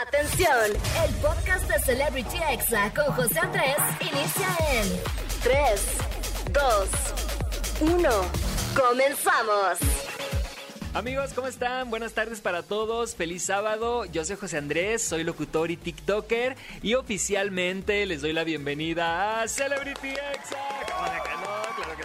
Atención, el podcast de Celebrity Exa con José Andrés inicia en 3, 2, 1. Comenzamos. Amigos, ¿cómo están? Buenas tardes para todos. Feliz sábado. Yo soy José Andrés, soy locutor y TikToker y oficialmente les doy la bienvenida a Celebrity Exa.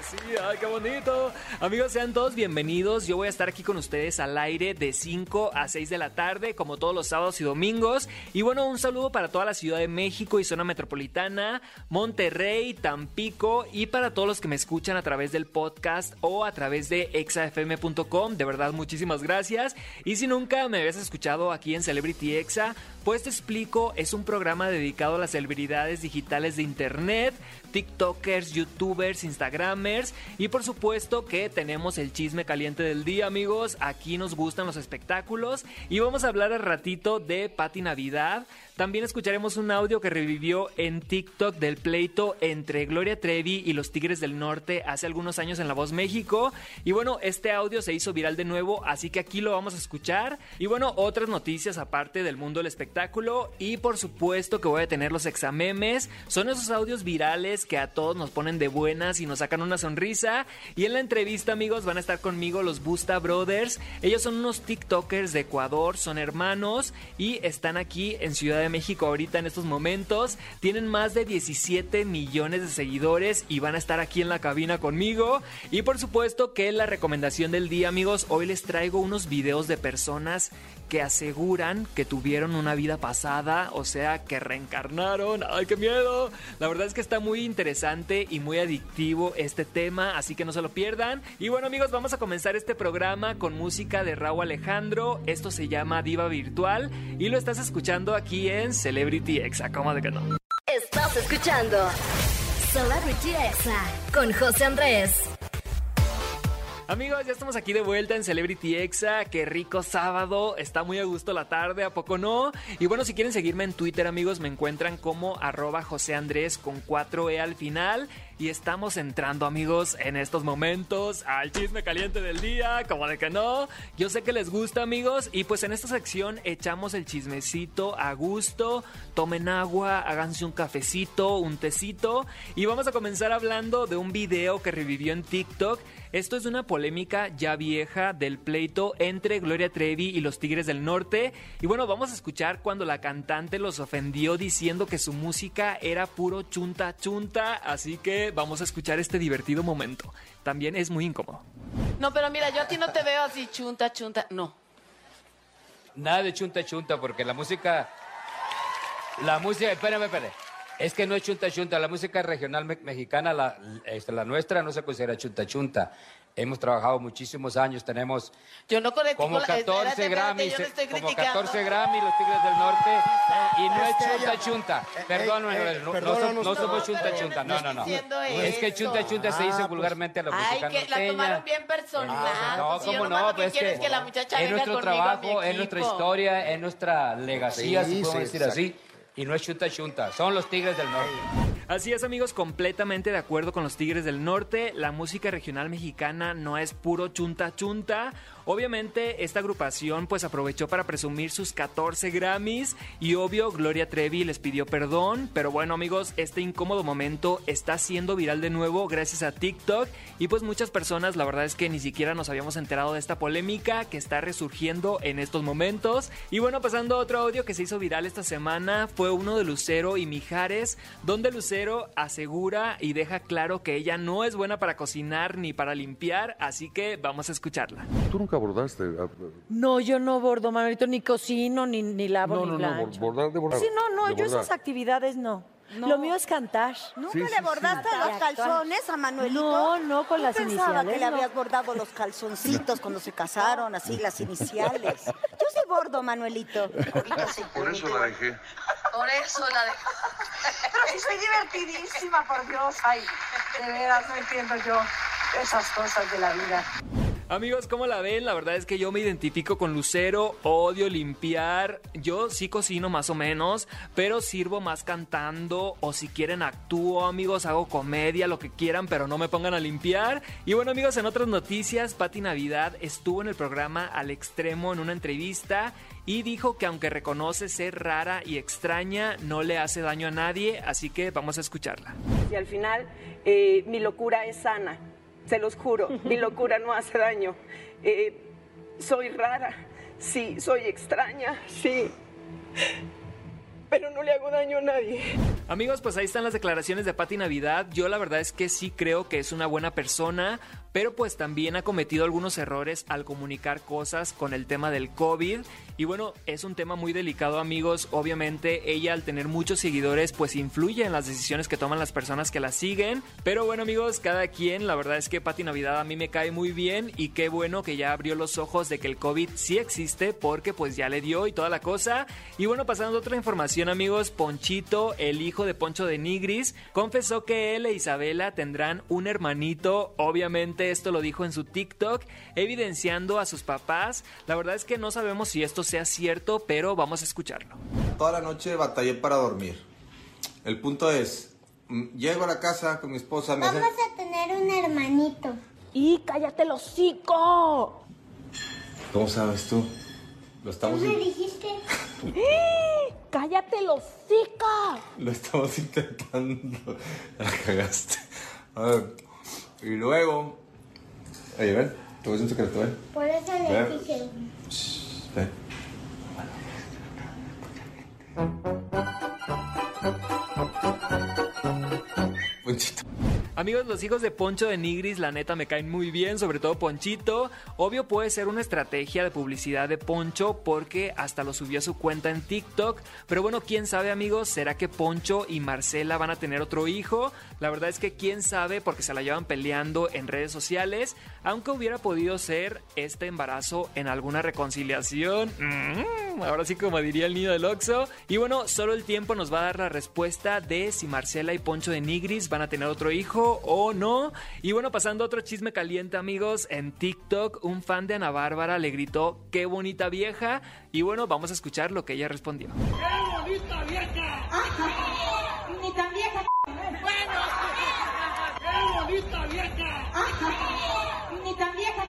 Sí, ay, qué bonito. Amigos, sean todos bienvenidos. Yo voy a estar aquí con ustedes al aire de 5 a 6 de la tarde, como todos los sábados y domingos. Y bueno, un saludo para toda la Ciudad de México y zona metropolitana, Monterrey, Tampico y para todos los que me escuchan a través del podcast o a través de exafm.com. De verdad, muchísimas gracias. Y si nunca me habías escuchado aquí en Celebrity Exa, pues te explico, es un programa dedicado a las celebridades digitales de Internet, TikTokers, YouTubers, Instagramers y por supuesto que tenemos el chisme caliente del día, amigos. Aquí nos gustan los espectáculos y vamos a hablar al ratito de Patti Navidad. También escucharemos un audio que revivió en TikTok del pleito entre Gloria Trevi y los Tigres del Norte hace algunos años en La Voz México. Y bueno, este audio se hizo viral de nuevo, así que aquí lo vamos a escuchar. Y bueno, otras noticias aparte del mundo del espectáculo. Y por supuesto que voy a tener los examemes. Son esos audios virales que a todos nos ponen de buenas y nos sacan una sonrisa. Y en la entrevista, amigos, van a estar conmigo los Busta Brothers. Ellos son unos TikTokers de Ecuador, son hermanos y están aquí en Ciudad de México ahorita en estos momentos. Tienen más de 17 millones de seguidores y van a estar aquí en la cabina conmigo. Y por supuesto que la recomendación del día, amigos, hoy les traigo unos videos de personas que aseguran que tuvieron una vida pasada, o sea, que reencarnaron. ¡Ay, qué miedo! La verdad es que está muy interesante y muy adictivo este tema, así que no se lo pierdan. Y bueno, amigos, vamos a comenzar este programa con música de Raúl Alejandro. Esto se llama Diva Virtual y lo estás escuchando aquí en Celebrity Exa. ¿Cómo de que no? Estás escuchando Celebrity Exa con José Andrés. Amigos, ya estamos aquí de vuelta en Celebrity Exa. Qué rico sábado. Está muy a gusto la tarde, ¿a poco no? Y bueno, si quieren seguirme en Twitter, amigos, me encuentran como arroba José Andrés con 4E al final. Y estamos entrando, amigos, en estos momentos al chisme caliente del día, como de que no. Yo sé que les gusta, amigos. Y pues en esta sección echamos el chismecito a gusto. Tomen agua, háganse un cafecito, un tecito. Y vamos a comenzar hablando de un video que revivió en TikTok. Esto es una polémica ya vieja del pleito entre Gloria Trevi y los Tigres del Norte. Y bueno, vamos a escuchar cuando la cantante los ofendió diciendo que su música era puro chunta chunta. Así que vamos a escuchar este divertido momento. También es muy incómodo. No, pero mira, yo a ti no te veo así chunta chunta. No. Nada de chunta chunta, porque la música. La música. Espérame, espérame. Es que no es chunta chunta. La música regional me- mexicana, la, este, la nuestra, no se considera chunta chunta. Hemos trabajado muchísimos años, tenemos Yo no como la- 14 espérate, espérate, Grammys, no como criticando. 14 Grammys los Tigres del Norte y no es chunta chunta. Perdón, eh, Manuel, no, no, no somos no, chunta chunta. no No, no, no. Es que chunta chunta se Ah, dice pues, vulgarmente a la Ay, música que la tomaron bien personal. No, pues, no, lo que pues que es que la muchacha es nuestro trabajo, es nuestra historia, es nuestra legacía, si podemos sí, decir así. Y no es chunta chunta, son los Tigres del Norte. Así es amigos, completamente de acuerdo con los Tigres del Norte. La música regional mexicana no es puro chunta chunta. Obviamente esta agrupación pues aprovechó para presumir sus 14 Grammys y obvio Gloria Trevi les pidió perdón. Pero bueno amigos, este incómodo momento está siendo viral de nuevo gracias a TikTok y pues muchas personas la verdad es que ni siquiera nos habíamos enterado de esta polémica que está resurgiendo en estos momentos. Y bueno, pasando a otro audio que se hizo viral esta semana fue uno de Lucero y Mijares, donde Lucero asegura y deja claro que ella no es buena para cocinar ni para limpiar, así que vamos a escucharla. Bordaste. ah, No, yo no bordo, Manuelito, ni cocino, ni, ni lavo, No, ni no, no, plancho. bordar de bordar. Sí, no, no, de yo bordar. esas actividades no. Lo mío es cantar. ¿Nunca Sí, le sí, sí. bordaste Sí. los calzones a Manuelito? No, no, con Yo las pensaba iniciales, que le no. habías bordado los calzoncitos cuando se casaron, así, las iniciales. Yo sí bordo, Manuelito. Por eso la dejé. Por eso la de... Pero soy divertidísima, por Dios. Ay, de veras, no entiendo yo esas cosas de la vida. Amigos, ¿cómo la ven? La verdad es que yo me identifico con Lucero, odio limpiar. Yo sí cocino más o menos, pero sirvo más cantando o si quieren actúo, amigos, hago comedia, lo que quieran, pero no me pongan a limpiar. Y bueno, amigos, en otras noticias, Patti Navidad estuvo en el programa Al Extremo en una entrevista y dijo que aunque reconoce ser rara y extraña, no le hace daño a nadie, así que vamos a escucharla. Y al final, eh, mi locura es sana, se los juro, mi locura no hace daño. Eh, soy rara, sí, soy extraña, sí, pero no le hago daño a nadie. Amigos, pues ahí están las declaraciones de Patti Navidad. Yo la verdad es que sí creo que es una buena persona, pero pues también ha cometido algunos errores al comunicar cosas con el tema del COVID. Y bueno, es un tema muy delicado, amigos. Obviamente ella al tener muchos seguidores pues influye en las decisiones que toman las personas que la siguen. Pero bueno, amigos, cada quien, la verdad es que Patti Navidad a mí me cae muy bien y qué bueno que ya abrió los ojos de que el COVID sí existe porque pues ya le dio y toda la cosa. Y bueno, pasando a otra información, amigos, Ponchito, el hijo de Poncho de Nigris, confesó que él e Isabela tendrán un hermanito. Obviamente esto lo dijo en su TikTok, evidenciando a sus papás. La verdad es que no sabemos si esto sea cierto, pero vamos a escucharlo. Toda la noche batallé para dormir. El punto es, mm, llego a la casa con mi esposa, me hace... Vamos a tener un hermanito. ¡Y cállate el hocico! ¿Cómo sabes tú? Lo estamos, ¿Tú me dijiste? ¡Cállate el hocico! lo estamos intentando. La cagaste. A ver, y luego... Oye, ven, te voy a decir un secreto, ven. Por eso le Ven. dije. Ven. Ponchito. Amigos, los hijos de Poncho de Nigris, la neta me caen muy bien, sobre todo Ponchito. Obvio puede ser una estrategia de publicidad de Poncho porque hasta lo subió a su cuenta en TikTok. Pero bueno, quién sabe, amigos, ¿será que Poncho y Marcela van a tener otro hijo? La verdad es que quién sabe porque se la llevan peleando en redes sociales. Aunque hubiera podido ser este embarazo en alguna reconciliación. Mm, ahora sí, como diría el niño del Oxo. Y bueno, solo el tiempo nos va a dar la respuesta de si Marcela y Poncho de Nigris van a tener otro hijo o no. Y bueno, pasando a otro chisme caliente, amigos, en TikTok, un fan de Ana Bárbara le gritó, qué bonita vieja. Y bueno, vamos a escuchar lo que ella respondió. ¡Qué bonita vieja! Ni tan vieja. ¡Bueno! ¡Qué bonita vieja tan vieja.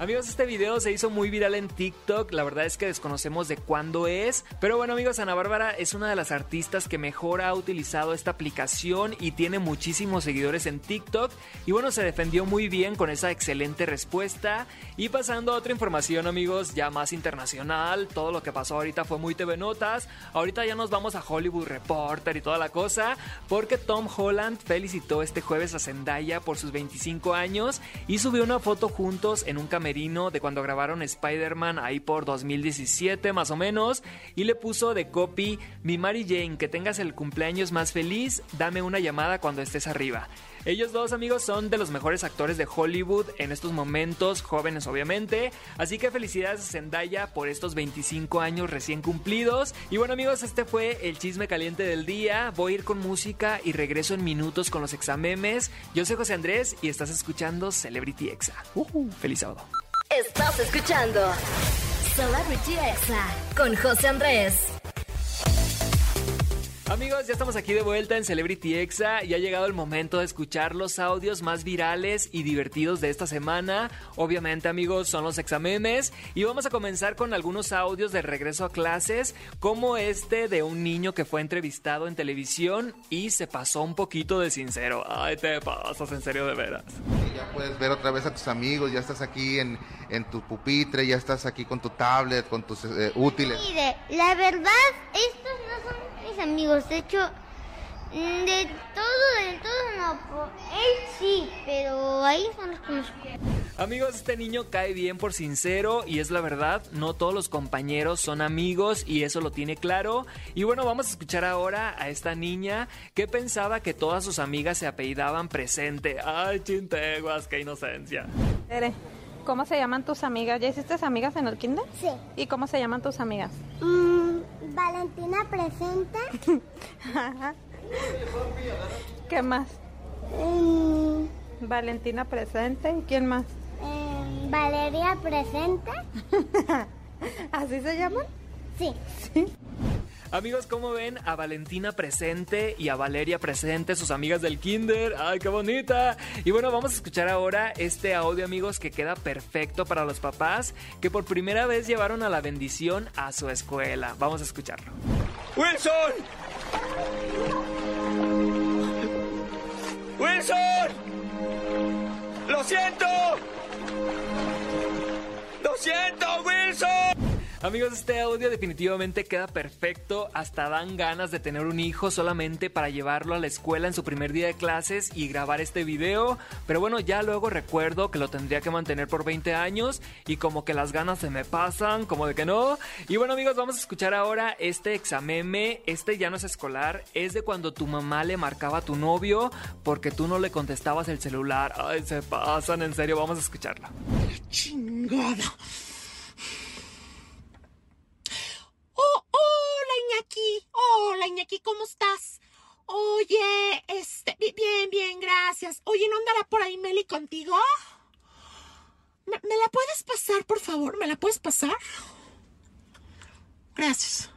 Amigos, este video se hizo muy viral en TikTok. La verdad es que desconocemos de cuándo es. Pero bueno, amigos, Ana Bárbara es una de las artistas que mejor ha utilizado esta aplicación y tiene muchísimos seguidores en TikTok. Y bueno, se defendió muy bien con esa excelente respuesta. Y pasando a otra información, amigos, ya más internacional. Todo lo que pasó ahorita fue muy TV Notas. Ahorita ya nos vamos a Hollywood Reporter y toda la cosa. Porque Tom Holland felicitó este jueves a Zendaya por sus 25 años y subió una foto juntos en un de cuando grabaron Spider-Man ahí por 2017 más o menos y le puso de copy mi Mary Jane que tengas el cumpleaños más feliz dame una llamada cuando estés arriba ellos dos amigos son de los mejores actores de Hollywood en estos momentos, jóvenes obviamente. Así que felicidades a Zendaya por estos 25 años recién cumplidos. Y bueno amigos, este fue el chisme caliente del día. Voy a ir con música y regreso en minutos con los examemes. Yo soy José Andrés y estás escuchando Celebrity Exa. Ujú, feliz sábado. Estás escuchando Celebrity Exa con José Andrés. Amigos, ya estamos aquí de vuelta en Celebrity Exa y ha llegado el momento de escuchar los audios más virales y divertidos de esta semana. Obviamente, amigos, son los examemes y vamos a comenzar con algunos audios de regreso a clases, como este de un niño que fue entrevistado en televisión y se pasó un poquito de sincero. Ay, te pasas, en serio de veras. Ya puedes ver otra vez a tus amigos, ya estás aquí en, en tu pupitre, ya estás aquí con tu tablet, con tus eh, útiles. Mire, la verdad, estos no son mis amigos. De hecho, mm, de todo, de todo no. Él sí, pero ahí son los conozco. Amigos, este niño cae bien por sincero y es la verdad, no todos los compañeros son amigos y eso lo tiene claro. Y bueno, vamos a escuchar ahora a esta niña que pensaba que todas sus amigas se apellidaban presente. Ay, chinteguas, qué inocencia. Tere, ¿cómo se llaman tus amigas? ¿Ya hiciste amigas en el kinder? Sí. ¿Y cómo se llaman tus amigas? Mm, Valentina presenta. ¿Qué más? Mm, Valentina presente. ¿Y quién más? eh, Valeria presenta. ¿Así se llaman? Sí. Sí. Amigos, ¿cómo ven a Valentina presente y a Valeria presente, sus amigas del kinder? ¡Ay, qué bonita! Y bueno, vamos a escuchar ahora este audio, amigos, que queda perfecto para los papás que por primera vez llevaron a la bendición a su escuela. Vamos a escucharlo. ¡Wilson! ¡Wilson! ¡Lo siento! ¡Lo siento, Wilson! Amigos, este audio definitivamente queda perfecto. Hasta dan ganas de tener un hijo solamente para llevarlo a la escuela en su primer día de clases y grabar este video. Pero bueno, ya luego recuerdo que lo tendría que mantener por 20 años y como que las ganas se me pasan, como de que no. Y bueno, amigos, vamos a escuchar ahora este exameme. Este ya no es escolar, es de cuando tu mamá le marcaba a tu novio porque tú no le contestabas el celular. Ay, se pasan, en serio, vamos a escucharlo. Chingada. ¿Cómo estás? Oye, este, bi- bien, bien, gracias. Oye, ¿no andará por ahí Meli contigo? ¿Me, me la puedes pasar, por favor? ¿Me la puedes pasar? Gracias.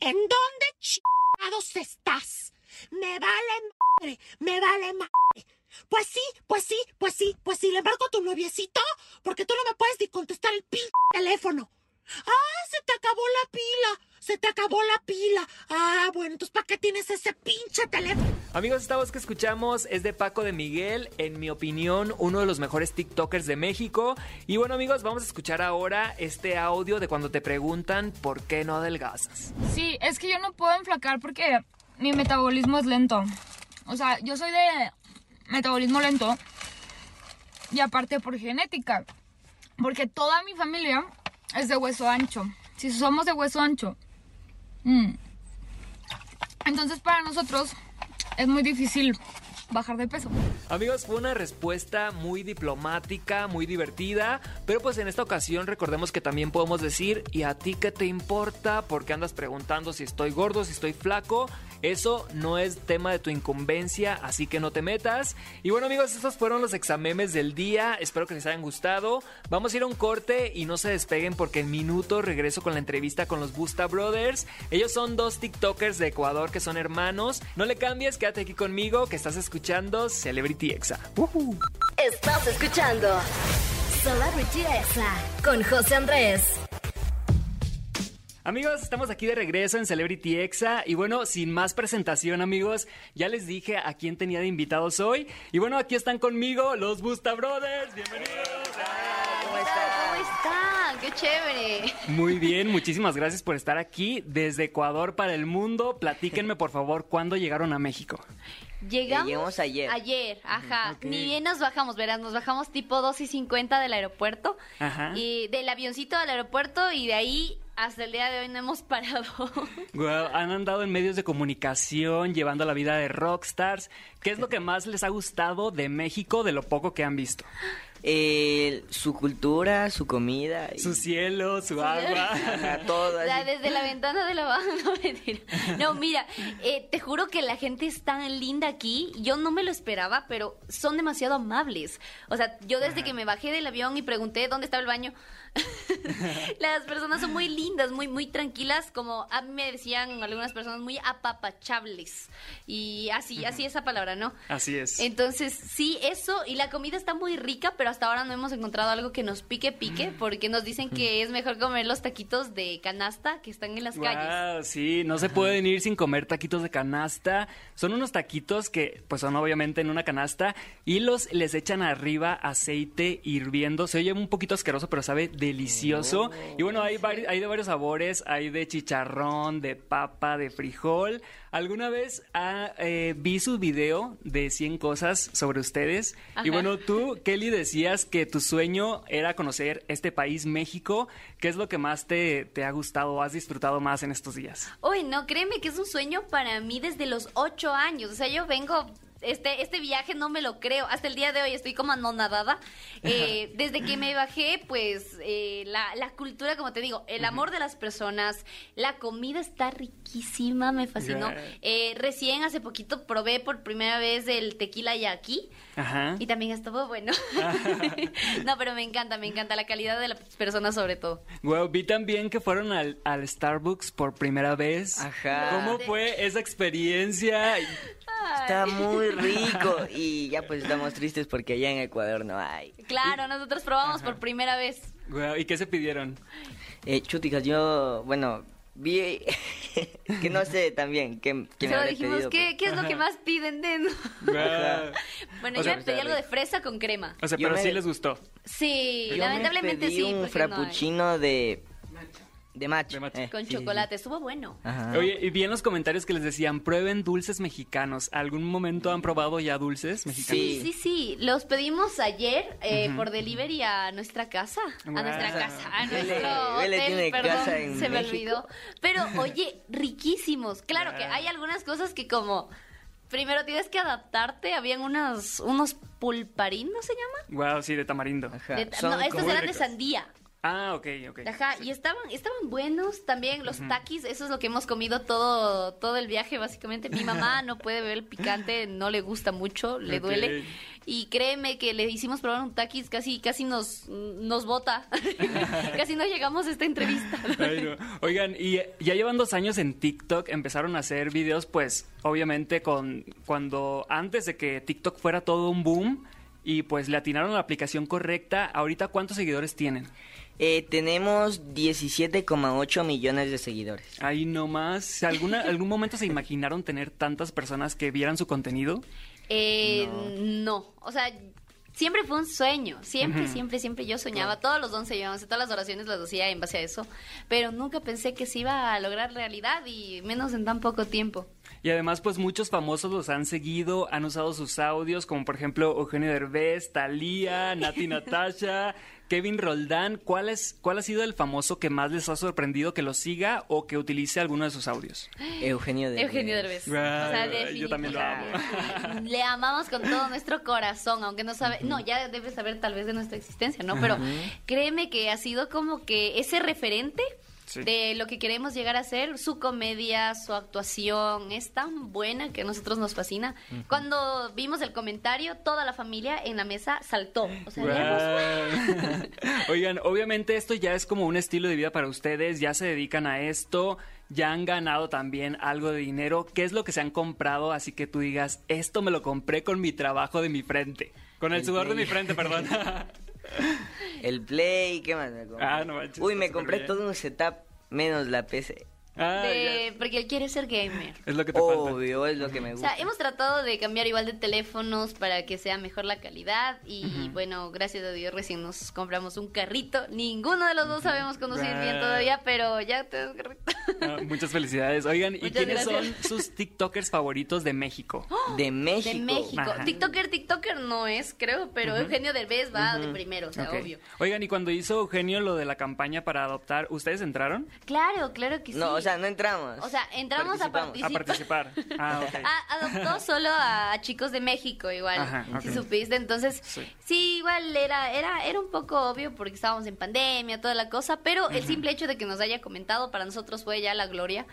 ¿En dónde chingados estás? Me vale madre, me vale madre. Pues sí, pues sí, pues sí, pues sí, le marco a tu noviecito porque tú no me puedes ni contestar el pin teléfono. ¡Ah, se te acabó la pila! ¡Se te acabó la pila! Ah, bueno, entonces ¿para qué tienes ese pinche teléfono? Amigos, esta voz que escuchamos es de Paco de Miguel, en mi opinión, uno de los mejores TikTokers de México. Y bueno, amigos, vamos a escuchar ahora este audio de cuando te preguntan por qué no adelgazas. Sí, es que yo no puedo enflacar porque mi metabolismo es lento. O sea, yo soy de metabolismo lento y aparte por genética. Porque toda mi familia es de hueso ancho. Si somos de hueso ancho. Mm, Entonces para nosotros es muy difícil bajar de peso. Amigos, fue una respuesta muy diplomática, muy divertida, pero pues en esta ocasión recordemos que también podemos decir, ¿y a ti qué te importa? Porque andas preguntando si estoy gordo, si estoy flaco. Eso no es tema de tu incumbencia, así que no te metas. Y bueno amigos, estos fueron los examemes del día, espero que les hayan gustado. Vamos a ir a un corte y no se despeguen porque en minutos regreso con la entrevista con los Busta Brothers. Ellos son dos TikTokers de Ecuador que son hermanos. No le cambies, quédate aquí conmigo que estás escuchando Celebrity Exa. Estás escuchando Celebrity Exa con José Andrés. Amigos, estamos aquí de regreso en Celebrity Exa y bueno, sin más presentación amigos, ya les dije a quién tenía de invitados hoy y bueno, aquí están conmigo los Busta Brothers, bienvenidos. ¿Cómo están? ¡Qué chévere! Muy bien, muchísimas gracias por estar aquí desde Ecuador para el mundo. Platíquenme por favor cuándo llegaron a México. Llegamos, llegamos ayer. Ayer, ajá. Ni bien nos bajamos, verás, nos bajamos tipo 2 y 50 del aeropuerto. Ajá. Y del avioncito al aeropuerto y de ahí hasta el día de hoy no hemos parado. Guau, han andado en medios de comunicación, llevando la vida de rockstars. ¿Qué es lo que más les ha gustado de México de lo poco que han visto? Eh, su cultura, su comida. y- Su cielo, su agua. Todo O sea, desde la ventana de la baja, no mentira. No, mira, eh, te juro que la gente es tan linda aquí. Yo no me lo esperaba, pero son demasiado amables. O sea, yo desde que me bajé del avión y pregunté dónde estaba el baño, las personas son muy lindas, muy, muy tranquilas, como a mí me decían algunas personas muy apapachables. Y así, así esa palabra, ¿no? Así es. Entonces, sí, eso, y la comida está muy rica, pero hasta ahora no hemos encontrado algo que nos pique, pique, porque nos dicen que es mejor comer los taquitos de canasta que están en las calles. Sí, no se pueden ir sin comer taquitos de canasta. Son unos taquitos que, pues, son obviamente en una canasta y los les echan arriba aceite hirviendo. Se oye un poquito asqueroso, pero sabe delicioso. Y bueno, hay, vari- hay de varios sabores. Hay de chicharrón, de papa, de frijol. ¿Alguna vez ah, eh, vi su video de 100 cosas sobre ustedes? Ajá. Y bueno, tú, Kelly, decías que tu sueño era conocer este país, México. ¿Qué es lo que más te, te ha gustado o has disfrutado más en estos días? Uy, no, créeme que es un sueño para mí desde los ocho años. O sea, yo vengo este, este viaje no me lo creo. Hasta el día de hoy estoy como anonadada. Eh, desde que me bajé, pues eh, la, la cultura, como te digo, el amor de las personas, la comida está riquísima, me fascinó. Eh, recién hace poquito probé por primera vez el tequila yaqui. Ajá. Y también estuvo bueno. no, pero me encanta, me encanta la calidad de las personas sobre todo. Wow, vi también que fueron al, al Starbucks por primera vez. Ajá. ¿Cómo fue esa experiencia? Está muy rico y ya pues estamos tristes porque allá en Ecuador no hay. Claro, nosotros probamos por primera vez. Wow, ¿Y qué se pidieron? Eh, chuticas, yo, bueno, vi que no sé también qué, qué me habré dijimos, pedido, ¿qué, ¿qué es lo que más piden? Den? Wow. Bueno, O sea, yo me pedí algo de fresa con crema. O sea, Yo pero me- sí les gustó. Sí, Yo me lamentablemente pedí sí. un porque no hay. De de matcha. Eh, Con sí, sí, sí. chocolate, estuvo bueno. Ajá. Oye, y vi en los comentarios que les decían, prueben dulces mexicanos. ¿Algún momento han probado ya dulces mexicanos? Sí, sí, sí. Los pedimos ayer eh, por delivery a nuestra casa. A nuestra casa, a nuestro Vele hotel, tiene perdón, casa en se me olvidó. Pero, oye, riquísimos. Claro que hay algunas cosas que como... Primero tienes que adaptarte. Habían unos, unos pulparín, ¿no se llama? Wow, sí, de tamarindo. De- no, estos eran de sandía. Ah, ok, ok. Ajá, y estaban, estaban buenos también los Ujú. taquis, eso es lo que hemos comido todo, todo el viaje básicamente. Mi mamá no puede ver el picante, no le gusta mucho, le duele. Y créeme que le hicimos probar un taquis, casi, casi nos, nos bota. casi no llegamos a esta entrevista. Ay, no. Oigan, y ya llevan dos años en TikTok, empezaron a hacer videos, pues, obviamente, con cuando antes de que TikTok fuera todo un boom, y pues le atinaron a la aplicación correcta. Ahorita, ¿cuántos seguidores tienen? Eh, tenemos 17,8 millones de seguidores. Ahí nomás. ¿Alguna, ¿Algún momento se imaginaron tener tantas personas que vieran su contenido? Eh, no. o sea, siempre fue un sueño, siempre, siempre, siempre yo soñaba, todos los 11 llevamos, todas las oraciones las hacía en base a eso, pero nunca pensé que se iba a lograr realidad y menos en tan poco tiempo. Y además, pues muchos famosos los han seguido, han usado sus audios, como por ejemplo Eugenio Derbez, Thalía, Nati Natasha, Kevin Roldán. ¿Cuál, es, ¿Cuál ha sido el famoso que más les ha sorprendido que lo siga o que utilice alguno de sus audios? Eugenio Derbez. Eugenio Derbez. O sea, yo también lo amo. Le amamos con todo nuestro corazón, aunque no sabe, no, ya debe saber tal vez de nuestra existencia, ¿no? Pero créeme que ha sido como que ese referente Sí. de lo que queremos llegar a ser, su comedia, su actuación es tan buena que a nosotros nos fascina. Cuando vimos el comentario, toda la familia en la mesa saltó. O sea, Guau. Oigan, obviamente esto ya es como un estilo de vida para ustedes, ya se dedican a esto, ya han ganado también algo de dinero. ¿Qué es lo que se han comprado? Así que tú digas, esto me lo compré con mi trabajo de mi frente. Con el, El sudor de mi frente, perdón. El Play, ¿qué más me compré? Ah, no manches, Uy, me compré todo un setup menos la PC. Ah, de- porque él quiere ser gamer. Es lo que te Obvio, es lo que me O gusta. sea, hemos tratado de cambiar igual de teléfonos para que sea mejor la calidad y bueno, gracias a Dios recién nos compramos un carrito. Ninguno de los dos sabemos conducir bien todavía, pero ya tenemos carrito. Ah, muchas felicidades. Oigan, ¿y Muchas quiénes gracias. son sus TikTokers favoritos de México? De México. De México. Ajá. TikToker, TikToker no es, creo, pero Ujú. Eugenio Derbez va de primero, o sea, obvio. Oigan, y cuando hizo Eugenio lo de la campaña para adoptar, ¿ustedes entraron? Claro, claro que sí. No, o sea, no entramos. O sea, entramos a A participar. participar. Ah, ok. Ah, adoptó solo a chicos de México igual, Ajá, si supiste. Entonces, Sí. sí. igual era, era, era un poco obvio porque estábamos en pandemia, toda la cosa, pero el simple hecho de que nos haya comentado para nosotros fue ya la gloria.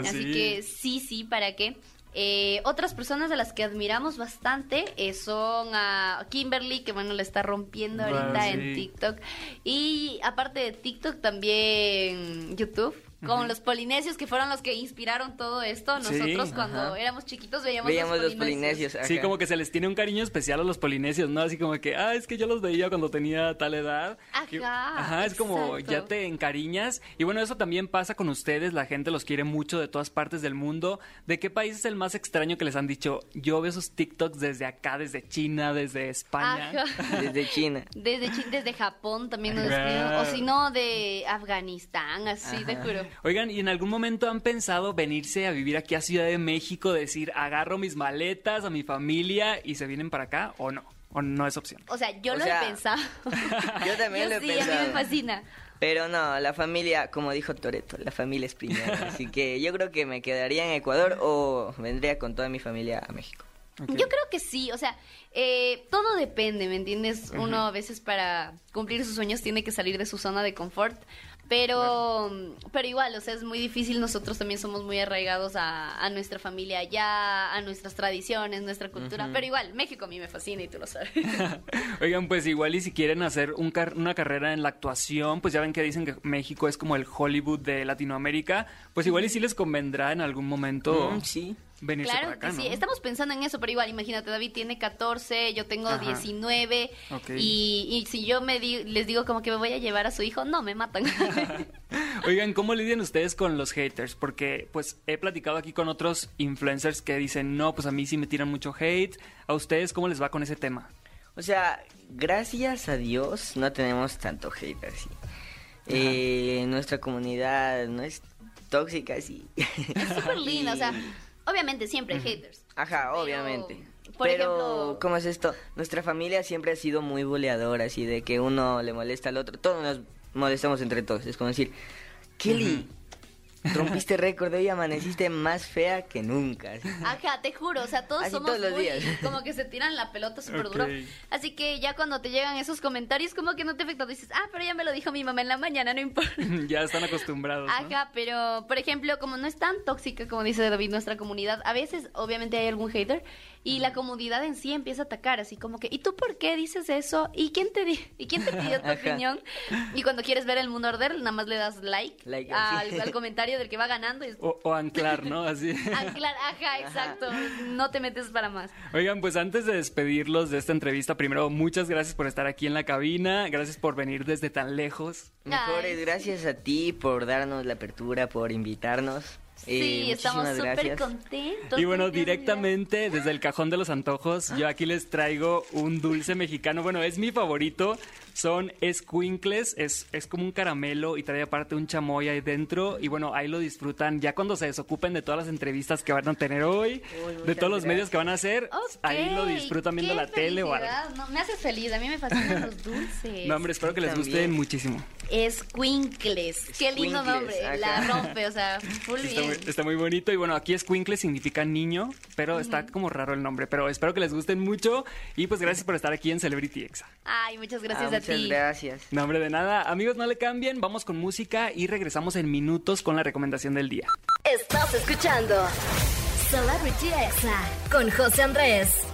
Así sí. que sí, sí, ¿para qué? Eh, otras personas de las que admiramos bastante eh, son a Kimberly, que bueno, la está rompiendo ahorita sí. en TikTok. Y aparte de TikTok, también YouTube. Con los polinesios que fueron los que inspiraron todo esto. Sí, Nosotros cuando ajá. éramos chiquitos veíamos, Veíamos los polinesios. Sí, ajá. como que se les tiene un cariño especial a los polinesios, ¿no? Así como que, ah, es que yo los veía cuando tenía tal edad. Y- Ajá, Ajá, es como ya te encariñas. Y bueno, eso también pasa con ustedes, la gente los quiere mucho de todas partes del mundo. ¿De qué país es el más extraño que les han dicho? Yo veo sus TikToks desde acá, desde China, desde España. Ajá. Desde China. Desde, Chi- desde Japón también nos escriben. O si no, de Afganistán, así, te juro. Oigan, ¿y en algún momento han pensado venirse a vivir aquí a Ciudad de México, decir, agarro mis maletas a mi familia y se vienen para acá o no? ¿O no es opción? O sea, yo O lo sea, he pensado. Yo también Yo lo he sí, a mí pensado. me fascina. Pero no, la familia, como dijo Toreto, la familia es primero. así que yo creo que me quedaría en Ecuador o vendría con toda mi familia a México. Yo creo que sí, o sea, eh, todo depende, ¿me entiendes? Uno a veces para cumplir sus sueños tiene que salir de su zona de confort, pero, pero igual, o sea, es muy difícil, nosotros también somos muy arraigados a, a nuestra familia allá, a nuestras tradiciones, nuestra cultura, pero igual, México a mí me fascina y tú lo sabes. Oigan, pues igual y si quieren hacer un car- una carrera en la actuación, pues ya ven que dicen que México es como el Hollywood de Latinoamérica, pues igual y si les convendrá en algún momento Mm, sí. Venirse Claro para acá, que sí, estamos pensando en eso, pero igual, imagínate, David tiene 14, yo tengo Ajá. 19, Ok. y, y si yo me di- les digo como que me voy a llevar a su hijo, no, me matan. Oigan, ¿cómo lidian ustedes con los haters? Porque pues he platicado aquí con otros influencers que dicen, no, pues a mí sí me tiran mucho hate. ¿A ustedes cómo les va con ese tema? O sea, gracias a Dios no tenemos tanto hate así. Eh, nuestra comunidad no es tóxica así. Es súper linda, o sea, obviamente siempre hay haters. Ajá, obviamente. por Pero, ejemplo- ¿cómo es esto? Nuestra familia siempre ha sido muy boleadora, así de que uno le molesta al otro. Todos nos molestamos entre todos. Es como decir, Kelly, rompiste récord, hoy amaneciste más fea que nunca. así. Ajá, te juro, o sea, todos Así somos todos los muy, días. como que se tiran la pelota súper Ok. duro. Así que ya cuando te llegan esos comentarios, como que no te afecta, dices, ah, pero ya me lo dijo mi mamá en la mañana, no importa. ya están acostumbrados, ¿no? Ajá, pero por ejemplo, como no es tan tóxica como dice David nuestra comunidad, a veces obviamente hay algún hater y la comunidad en sí empieza a atacar, así como que, ¿y tú por qué dices eso? ¿Y quién te di ¿Y quién te pidió tu Ajá. opinión? Y cuando quieres ver el mundo arder, nada más le das like, Like, al, comentario del que va ganando y O, o anclar, ¿no? Así. anclar, ajá, exacto, no te metes para más. Oigan, pues antes de despedirlos de esta entrevista, primero, muchas gracias por estar aquí en la cabina, gracias por venir desde tan lejos. Mejores, gracias a ti por darnos la apertura, por invitarnos. Sí, Eh, estamos muchísimas súper contentos. Y bueno, directamente desde el cajón de los antojos, yo aquí les traigo un dulce mexicano. Bueno, es mi favorito. Son escuincles, es, es como un caramelo y trae aparte un chamoy ahí dentro. Y bueno, ahí lo disfrutan ya cuando se desocupen de todas las entrevistas que van a tener hoy, de todos los medios que van a hacer. Ahí lo disfrutan viendo Qué la tele o algo. no, me haces feliz, a mí me fascinan los dulces. No, hombre, espero que les gusten muchísimo. Escuincles, qué lindo Escuincles, nombre, la rompe, o sea, full Está bien. muy, está muy bonito y bueno, aquí escuincle significa niño, pero está como raro el nombre, pero espero que les gusten mucho y pues gracias por estar aquí en Celebrity Exa. Ay, muchas gracias Ah, a muchas ti. gracias. No, hombre, de nada. Amigos, no le cambien, vamos con música y regresamos en minutos con la recomendación del día. Estás escuchando Celebrity Exa con José Andrés.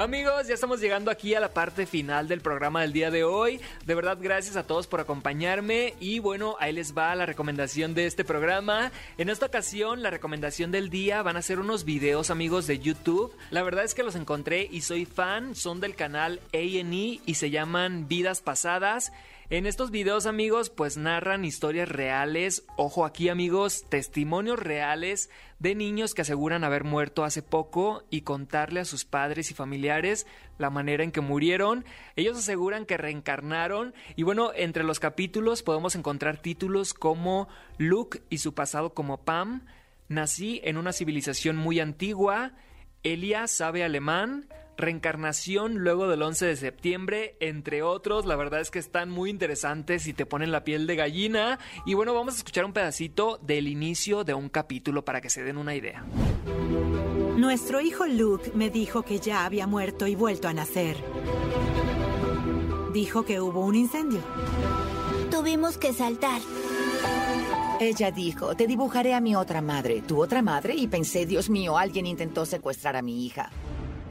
Amigos, ya estamos llegando aquí a la parte final del programa del día de hoy. De verdad, gracias a todos por acompañarme. Y bueno, ahí les va la recomendación de este programa. En esta ocasión, la recomendación del día van a ser unos videos, amigos, de YouTube. La verdad es que los encontré y soy fan. Son del canal A&E y se llaman Vidas Pasadas. En estos videos, amigos, pues narran historias reales, ojo aquí, amigos, testimonios reales de niños que aseguran haber muerto hace poco y contarle a sus padres y familiares la manera en que murieron. Ellos aseguran que reencarnaron y bueno, entre los capítulos podemos encontrar títulos como Luke y su pasado como Pam, Nací en una civilización muy antigua, Elia sabe alemán, Reencarnación luego del 11 de septiembre, entre otros. La verdad es que están muy interesantes y te ponen la piel de gallina. Y bueno, vamos a escuchar un pedacito del inicio de un capítulo para que se den una idea. Nuestro hijo Luke me dijo que ya había muerto y vuelto a nacer. Dijo que hubo un incendio. Tuvimos que saltar. Ella dijo, te dibujaré a mi otra madre, tu otra madre, y pensé, Dios mío, alguien intentó secuestrar a mi hija.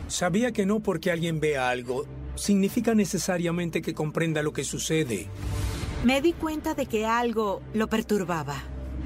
Sabía que no porque alguien vea algo significa necesariamente que comprenda lo que sucede. Me di cuenta de que algo lo perturbaba.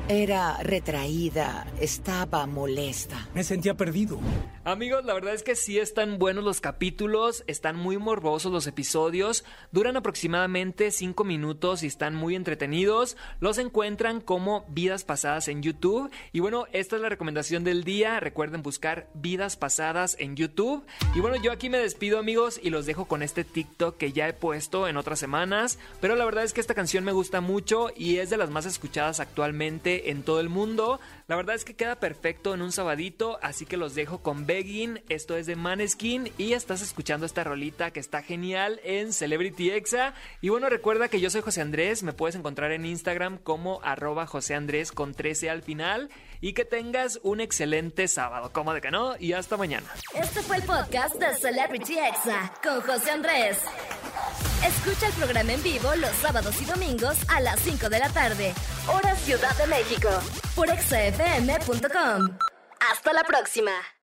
Era retraída, estaba molesta. Me sentía perdido. Amigos, la verdad es que sí están buenos los capítulos, están muy morbosos los episodios, duran aproximadamente 5 minutos y están muy entretenidos. Los encuentran como Vidas Pasadas en YouTube. Y bueno, esta es la recomendación del día. Recuerden buscar Vidas Pasadas en YouTube. Y bueno, yo aquí me despido amigos y los dejo con este TikTok que ya he puesto en otras semanas. Pero la verdad es que esta canción me gusta mucho y es de las más escuchadas actualmente en todo el mundo. La verdad es que queda perfecto en un sabadito, así que los dejo con Begging. Esto es de Maneskin y estás escuchando esta rolita que está genial en Celebrity Exa. Y bueno, recuerda que yo soy José Andrés, me puedes encontrar en Instagram como arroba José Andrés con 13 al final. Y que tengas un excelente sábado, como de que no, y hasta mañana. Este fue el podcast de Celebrity Exa con José Andrés. Escucha el programa en vivo los sábados y domingos a las 5 de la tarde, hora Ciudad de México, por exafm.com. Hasta la próxima.